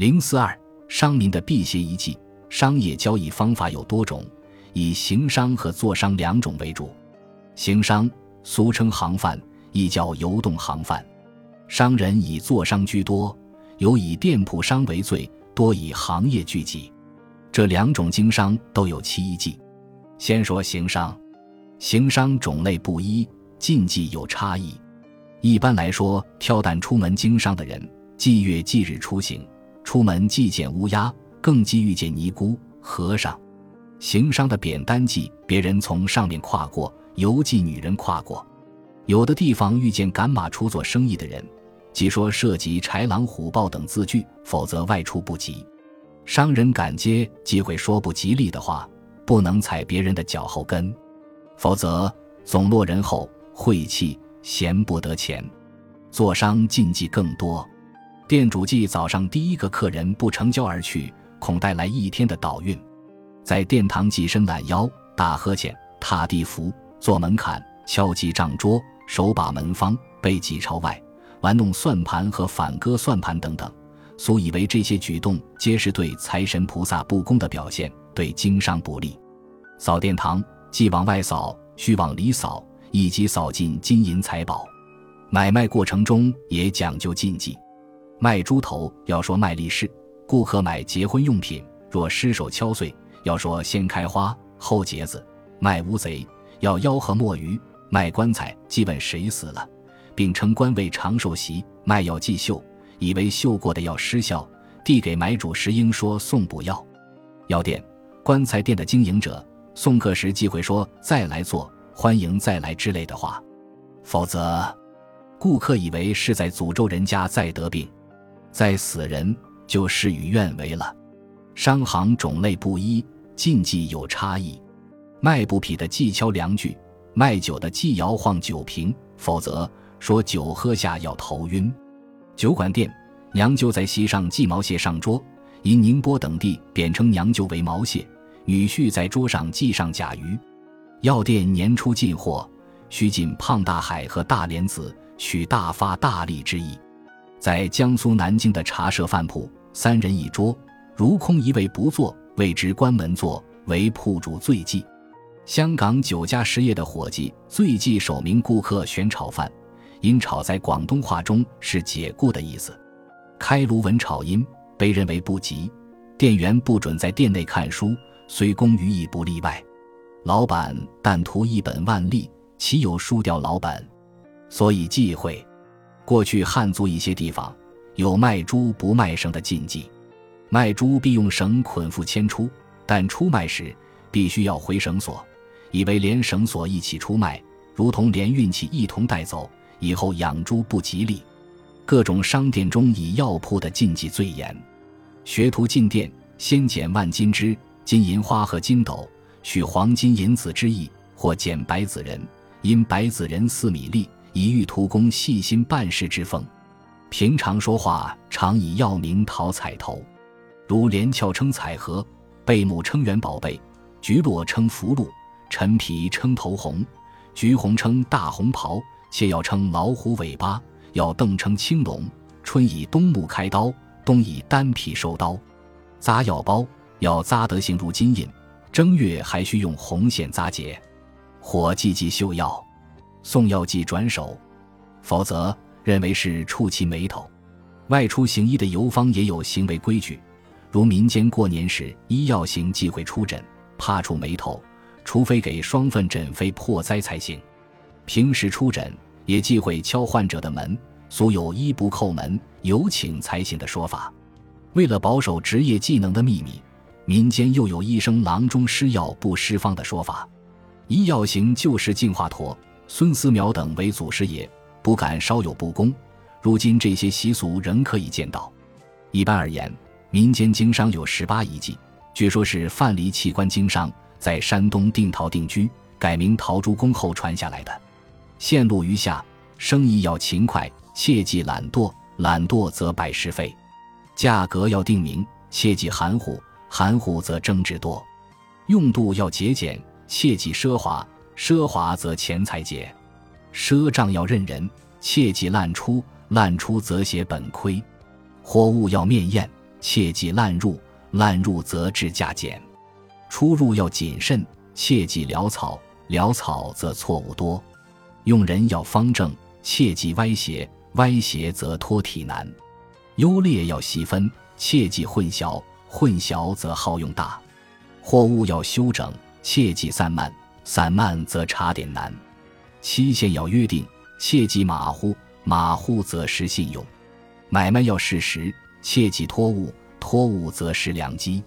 零四二商民的辟邪遗迹。商业交易方法有多种，以行商和做商两种为主。行商俗称行贩，亦叫游动行贩。商人以做商居多，有以店铺商为最，多以行业聚集。这两种经商都有其依据。先说行商，行商种类不一，禁忌有差异。一般来说，挑担出门经商的人，忌月忌日出行，出门既见乌鸦，更忌遇见尼姑、和尚。行商的扁担忌别人从上面跨过，尤记女人跨过。有的地方遇见赶马出做生意的人。即说涉及豺狼虎豹等字句，否则外出不及。商人赶街忌讳说不吉利的话，不能踩别人的脚后跟，否则总落人后，晦气，闲不得钱。做商禁忌更多，店主忌早上第一个客人不成交而去，恐带来一天的倒运。在殿堂跻身懒腰、大呵欠、踏地扶、坐门槛、敲击帐桌、手把门方、背脊朝外。玩弄算盘和反割算盘等等，素以为这些举动皆是对财神菩萨不公的表现，对经商不利。扫殿堂既往外扫，须往里扫，以及扫尽金银财宝。买卖过程中也讲究禁忌。卖猪头要说卖力士，顾客买结婚用品若失手敲碎，要说先开花后结子。卖乌贼要吆喝墨鱼，卖棺材即问谁死了。并称官位长寿席，卖药祭绣，以为绣过的药失效，递给买主时应说送补药。药店、棺材店的经营者送客时忌讳说再来做，欢迎再来之类的话，否则顾客以为是在诅咒人家再得病，在死人就事与愿违了。商行种类不一，禁忌有差异，卖布匹的忌敲量具，卖酒的忌摇晃酒瓶，否则。说酒喝下要头晕，酒馆店娘舅在席上系毛蟹上桌，因宁波等地贬称娘舅为毛蟹。女婿在桌上系上甲鱼。药店年初进货，需进胖大海和大莲子，取大发大利之意。在江苏南京的茶社饭铺，三人一桌，如空一位不坐，谓之关门坐，为铺主醉忌。香港酒家实业的伙计醉忌首名顾客选炒饭。因炒在广东话中是解雇的意思，开炉闻炒音被认为不吉，店员不准在店内看书，虽公于亦不例外。老板但图一本万利，岂有输掉老板？所以忌讳。过去汉族一些地方有卖猪不卖绳的禁忌，卖猪必用绳捆缚牵出，但出卖时必须要回绳索，以为连绳索一起出卖，如同连运气一同带走。以后养猪不吉利，各种商店中以药铺的禁忌最严。学徒进店，先捡万金枝、金银花和金斗，取黄金银子之意；或捡白子仁，因白子仁似米粒，以喻徒工细心办事之风。平常说话常以药名讨彩头，如连翘称彩盒，贝母称元宝贝，菊络称福禄，陈皮称头红，橘红称大红袍。且要称老虎尾巴，要邓称青龙。春以冬木开刀，冬以丹皮收刀。扎药包要扎得形如金印，正月还需用红线扎结。火忌忌绣药，送药剂转手，否则认为是触其眉头。外出行医的游方也有行为规矩，如民间过年时医药行忌讳出诊，怕触眉头，除非给双份诊费破灾才行。平时出诊也忌讳敲患者的门，俗有“医不叩门，有请才行”的说法。为了保守职业技能的秘密，民间又有医生郎中施药不施方的说法。医药行就是净华佗、孙思邈等为祖师爷，不敢稍有不公。如今这些习俗仍可以见到。一般而言，民间经商有十八遗迹，据说是范蠡弃官经商，在山东定陶定居，改名陶朱公后传下来的。线路于下，生意要勤快，切忌懒惰，懒惰则百事废；价格要定明，切忌含糊，含糊则争执多；用度要节俭，切忌奢华，奢华则钱财竭；赊账要认人，切忌滥出，滥出则血本亏；货物要面验，切忌滥入，滥入则质价减。出入要谨慎，切忌潦草，潦草则错误多。用人要方正，切忌歪斜，歪斜则脱体难。优劣要细分，切忌混淆，混淆则耗用大。货物要修整，切忌散漫，散漫则查点难。期限要约定，切忌马虎，马虎则失信用。买卖要事实，切忌托物，托物则失良机。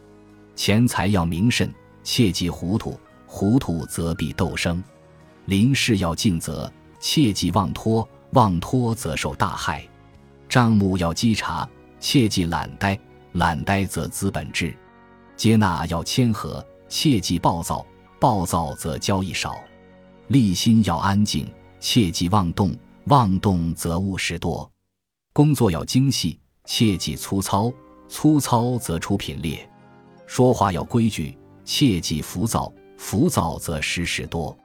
钱财要明慎，切忌糊涂，糊涂则必斗生。临事要尽责，切忌妄托，妄托则受大害。账目要稽查，切忌懒怠，懒怠则资本滞。接纳要谦和，切忌暴躁，暴躁则交易少。立心要安静，切忌妄动，妄动则误事多。工作要精细，切忌粗糙，粗糙则出品劣。说话要规矩，切忌浮躁，浮躁则失事多。